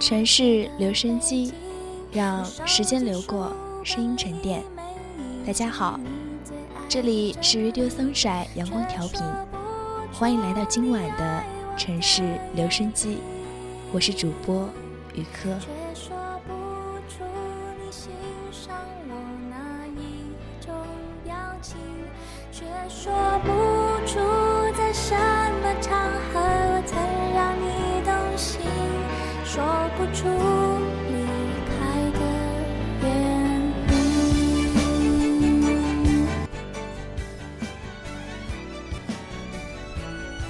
城市留声机，让时间流过，声音沉淀。大家好，这里是 Radio Sunshine 阳光调频，欢迎来到今晚的城市留声机，我是主播雨科。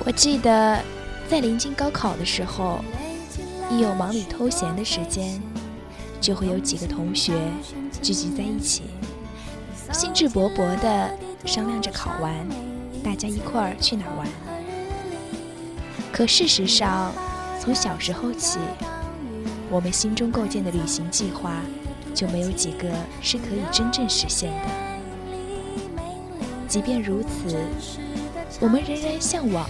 我记得在临近高考的时候，一有忙里偷闲的时间，就会有几个同学聚集在一起，兴致勃勃地商量着考完，大家一块儿去哪玩。可事实上，从小时候起，我们心中构建的旅行计划，就没有几个是可以真正实现的。即便如此，我们仍然向往，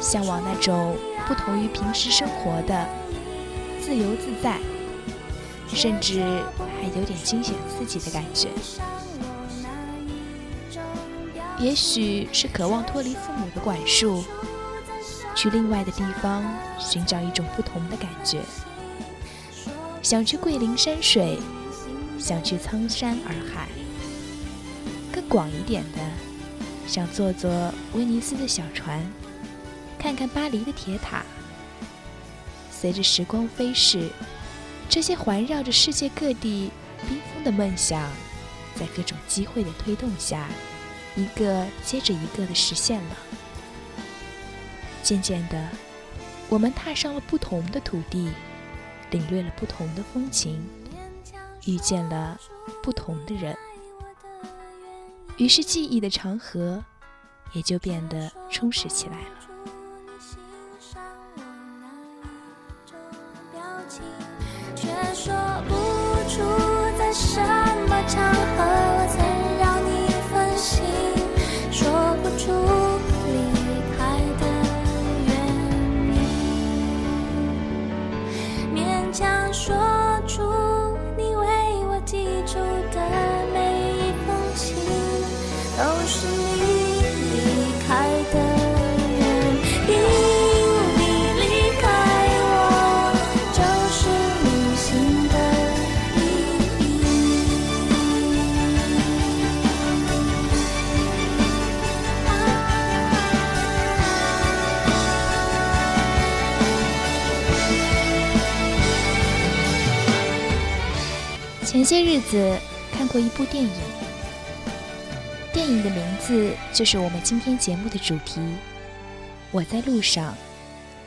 向往那种不同于平时生活的自由自在，甚至还有点惊险刺激的感觉。也许是渴望脱离父母的管束。去另外的地方寻找一种不同的感觉，想去桂林山水，想去苍山洱海，更广一点的，想坐坐威尼斯的小船，看看巴黎的铁塔。随着时光飞逝，这些环绕着世界各地冰封的梦想，在各种机会的推动下，一个接着一个的实现了。渐渐的，我们踏上了不同的土地，领略了不同的风情，遇见了不同的人，于是记忆的长河也就变得充实起来了。却说不出在什么场合前些日子看过一部电影，电影的名字就是我们今天节目的主题。我在路上，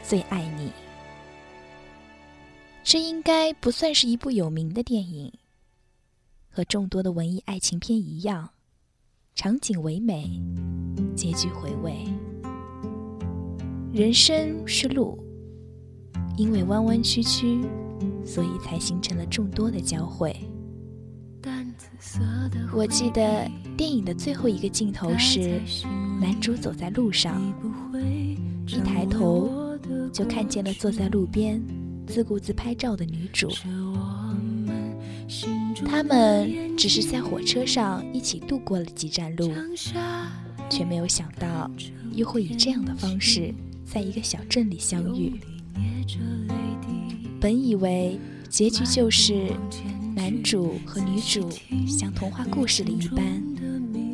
最爱你。这应该不算是一部有名的电影，和众多的文艺爱情片一样，场景唯美，结局回味。人生是路，因为弯弯曲曲，所以才形成了众多的交汇。我记得电影的最后一个镜头是男主走在路上，一抬头就看见了坐在路边自顾自拍照的女主。他们只是在火车上一起度过了几站路，却没有想到又会以这样的方式在一个小镇里相遇。本以为结局就是男主和女主像童话故事里一般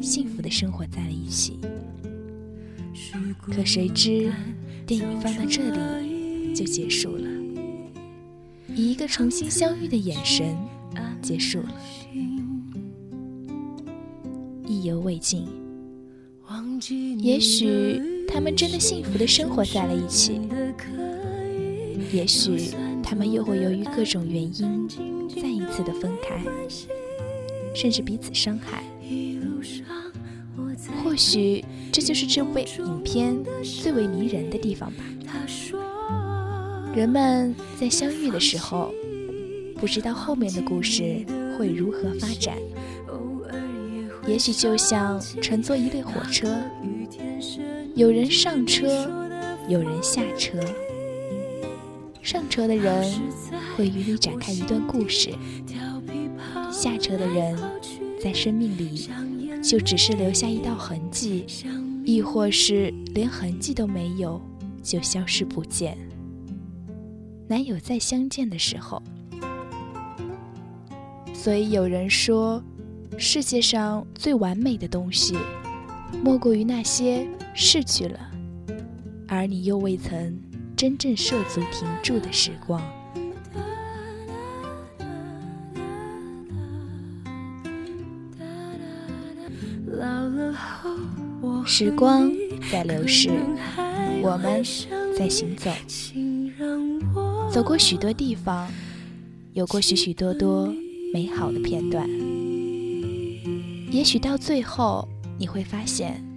幸福的生活在了一起，可谁知电影放到这里就结束了，以一个重新相遇的眼神结束了，意犹未尽。也许他们真的幸福的生活在了一起。也许他们又会由于各种原因再一次的分开，甚至彼此伤害。或许这就是这部影片最为迷人的地方吧。人们在相遇的时候，不知道后面的故事会如何发展。也许就像乘坐一列火车，有人上车，有人下车。上车的人会与你展开一段故事，下车的人在生命里就只是留下一道痕迹，亦或是连痕迹都没有就消失不见。难有再相见的时候，所以有人说，世界上最完美的东西，莫过于那些逝去了，而你又未曾。真正涉足停住的时光，时光在流逝，我们在行走，走过许多地方，有过许许多多美好的片段。也许到最后，你会发现。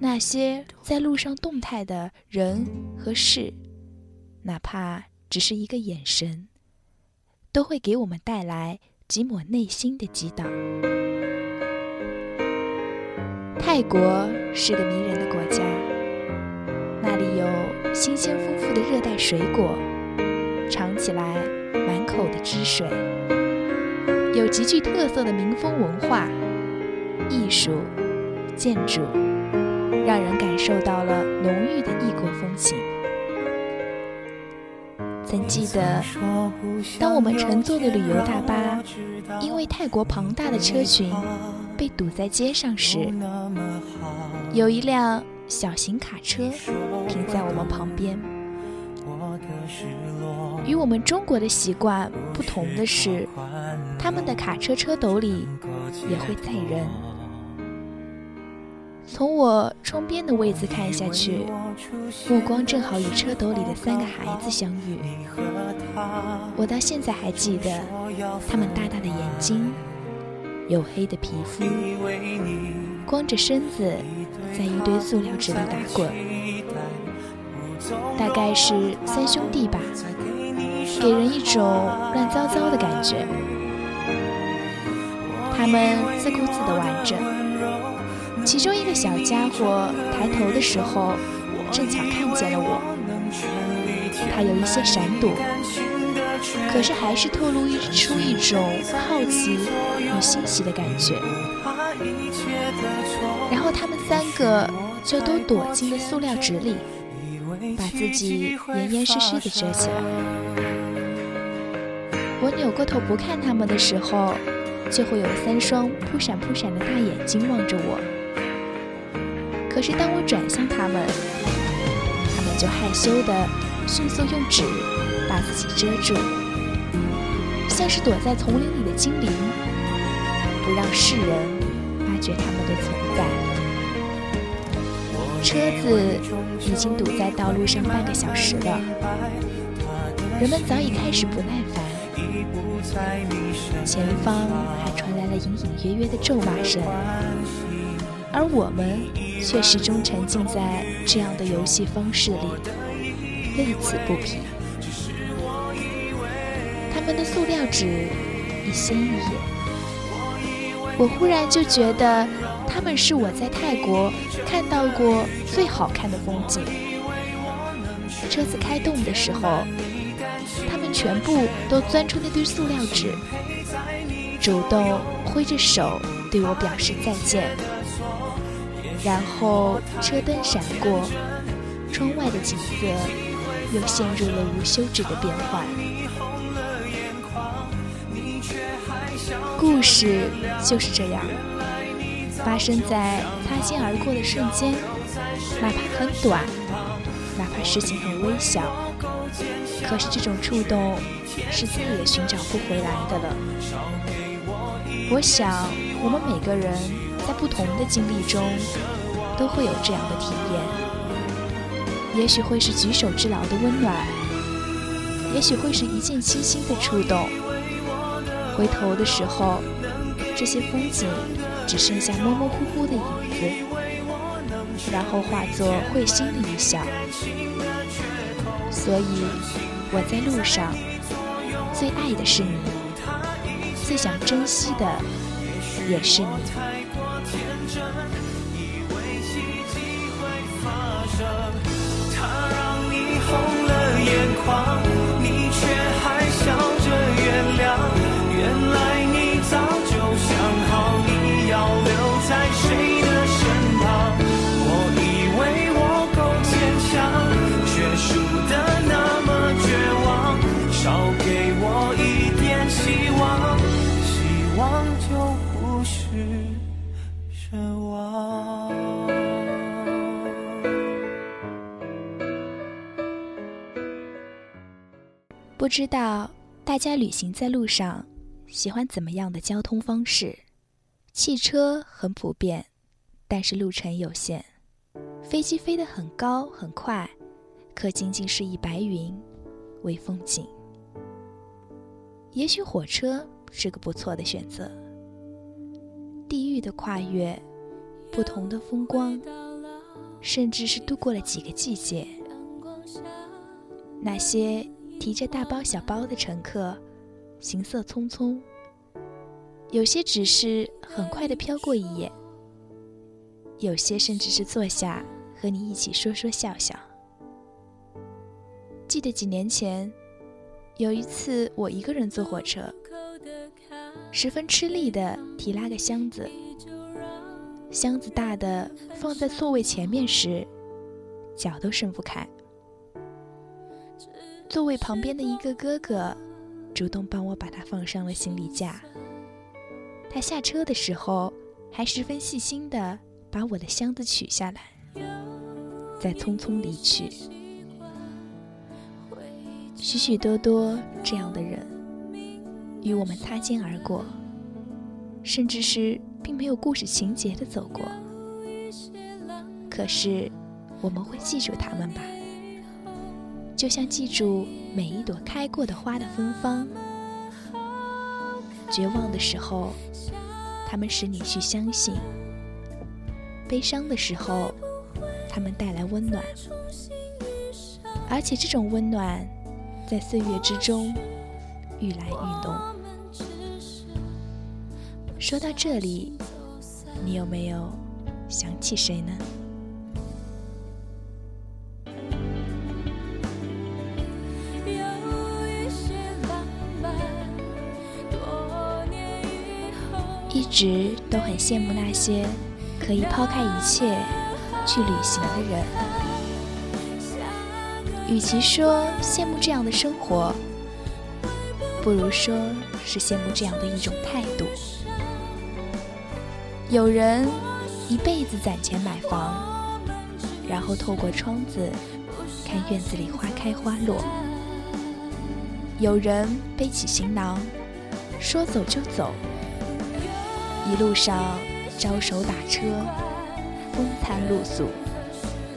那些在路上动态的人和事，哪怕只是一个眼神，都会给我们带来几抹内心的激荡。泰国是个迷人的国家，那里有新鲜丰富的热带水果，尝起来满口的汁水，有极具特色的民风文化、艺术、建筑。让人感受到了浓郁的异国风情。曾记得，当我们乘坐的旅游大巴因为泰国庞大的车群被堵在街上时，有一辆小型卡车停在我们旁边。与我们中国的习惯不同的是，他们的卡车车斗里也会载人。从我窗边的位子看下去，目光正好与车斗里的三个孩子相遇。我到现在还记得他们大大的眼睛，黝黑的皮肤，光着身子在一堆塑料纸里打滚。大概是三兄弟吧，给人一种乱糟糟的感觉。他们自顾自地玩着。其中一个小家伙抬头的时候，正巧看见了我。他有一些闪躲，可是还是透露出一种好奇与欣喜的感觉。然后他们三个就都躲进了塑料纸里，把自己严严实实的遮起来。我扭过头不看他们的时候，就会有三双扑闪扑闪的大眼睛望着我。可是当我转向他们，他们就害羞地迅速用纸把自己遮住，像是躲在丛林里的精灵，不让世人发觉他们的存在。车子已经堵在道路上半个小时了，人们早已开始不耐烦，前方还传来了隐隐约约的咒骂声，而我们。却始终沉浸在这样的游戏方式里，乐此不疲。他们的塑料纸一掀一眼。我忽然就觉得，他们是我在泰国看到过最好看的风景。车子开动的时候，他们全部都钻出那堆塑料纸，主动挥着手对我表示再见。然后车灯闪过，窗外的景色又陷入了无休止的变换。故事就是这样，发生在擦肩而过的瞬间，哪怕很短，哪怕事情很微小，可是这种触动是再也寻找不回来的了。我想，我们每个人。不同的经历中，都会有这样的体验。也许会是举手之劳的温暖，也许会是一见倾心的触动。回头的时候，这些风景只剩下模模糊糊的影子，然后化作会心的一笑。所以，我在路上，最爱的是你，最想珍惜的也是你。红了眼眶。知道大家旅行在路上喜欢怎么样的交通方式？汽车很普遍，但是路程有限；飞机飞得很高很快，可仅仅是以白云为风景。也许火车是个不错的选择。地域的跨越，不同的风光，甚至是度过了几个季节，那些。提着大包小包的乘客，行色匆匆。有些只是很快的飘过一眼，有些甚至是坐下和你一起说说笑笑。记得几年前，有一次我一个人坐火车，十分吃力的提拉个箱子，箱子大的放在座位前面时，脚都伸不开。座位旁边的一个哥哥，主动帮我把它放上了行李架。他下车的时候，还十分细心地把我的箱子取下来，再匆匆离去。许许多多这样的人，与我们擦肩而过，甚至是并没有故事情节的走过。可是，我们会记住他们吧？就像记住每一朵开过的花的芬芳，绝望的时候，他们使你去相信；悲伤的时候，他们带来温暖，而且这种温暖在岁月之中愈来愈浓。说到这里，你有没有想起谁呢？直都很羡慕那些可以抛开一切去旅行的人。与其说羡慕这样的生活，不如说是羡慕这样的一种态度。有人一辈子攒钱买房，然后透过窗子看院子里花开花落；有人背起行囊，说走就走。一路上招手打车，风餐露宿，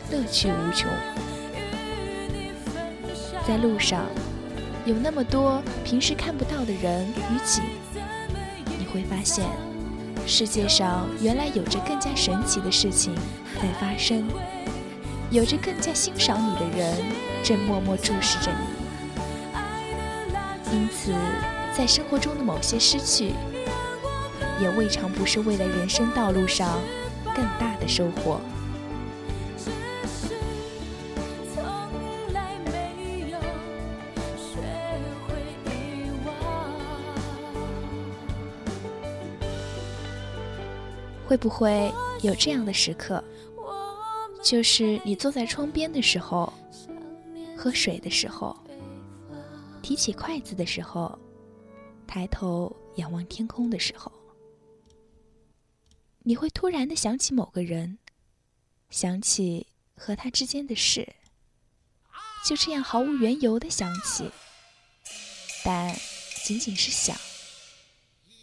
乐趣无穷。在路上，有那么多平时看不到的人与景，你会发现，世界上原来有着更加神奇的事情在发生，有着更加欣赏你的人正默默注视着你。因此，在生活中的某些失去，也未尝不是为了人生道路上更大的收获。会不会有这样的时刻，就是你坐在窗边的时候，喝水的时候，提起筷子的时候，抬头仰望天空的时候，你会突然的想起某个人，想起和他之间的事，就这样毫无缘由的想起，但仅仅是想，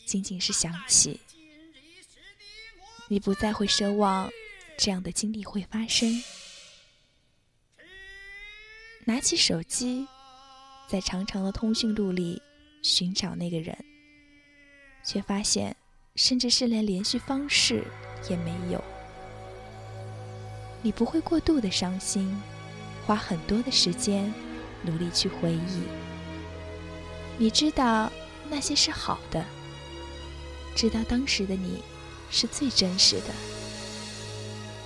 仅仅是想起。你不再会奢望这样的经历会发生。拿起手机，在长长的通讯录里寻找那个人，却发现，甚至是连联系方式也没有。你不会过度的伤心，花很多的时间努力去回忆。你知道那些是好的，知道当时的你。是最真实的，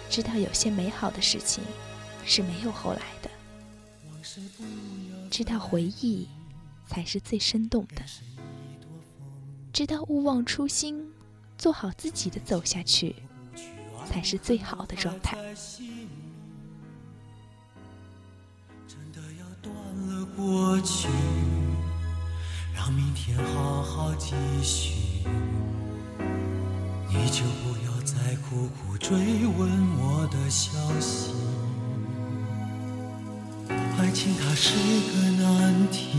知道有些美好的事情是没有后来的，知道回忆才是最生动的，知道勿忘初心，做好自己的走下去，才是最好的状态。真的要断了过去，让明天好好继续。你就不要再苦苦追问我的消息。爱情它是个难题，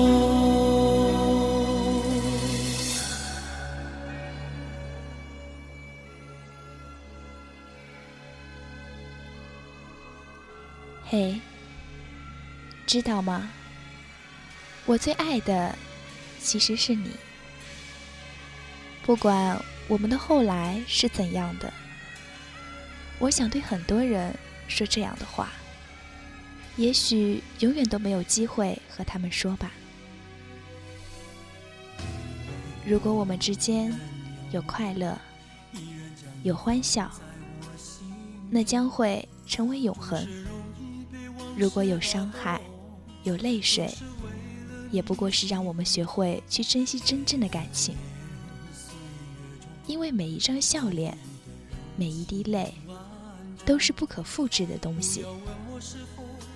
知道吗？我最爱的其实是你。不管我们的后来是怎样的，我想对很多人说这样的话。也许永远都没有机会和他们说吧。如果我们之间有快乐，有欢笑，那将会成为永恒；如果有伤害，有泪水，也不过是让我们学会去珍惜真正的感情。因为每一张笑脸，每一滴泪，都是不可复制的东西。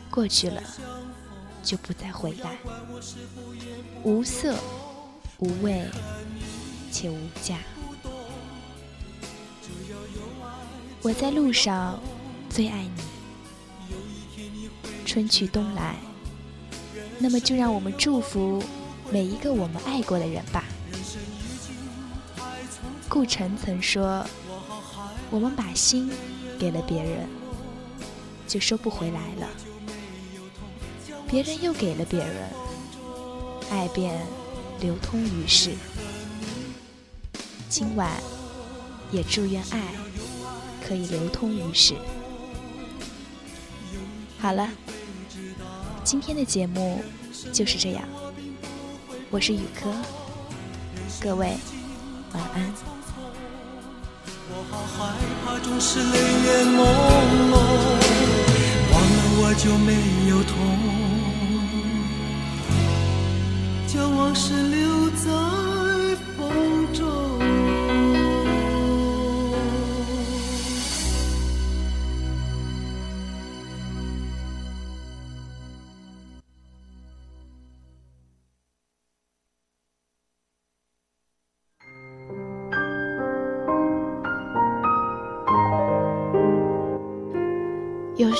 过去了，就不再回来。无色，无味，且无价。我在路上最爱你。春去冬来，那么就让我们祝福每一个我们爱过的人吧。顾城曾说：“我们把心给了别人，就收不回来了。”别人又给了别人，爱便流通于世。今晚，也祝愿爱可以流通于世。好了，今天的节目就是这样。我是雨科，各位晚安。我好害怕，总是泪眼朦胧，忘了我就没有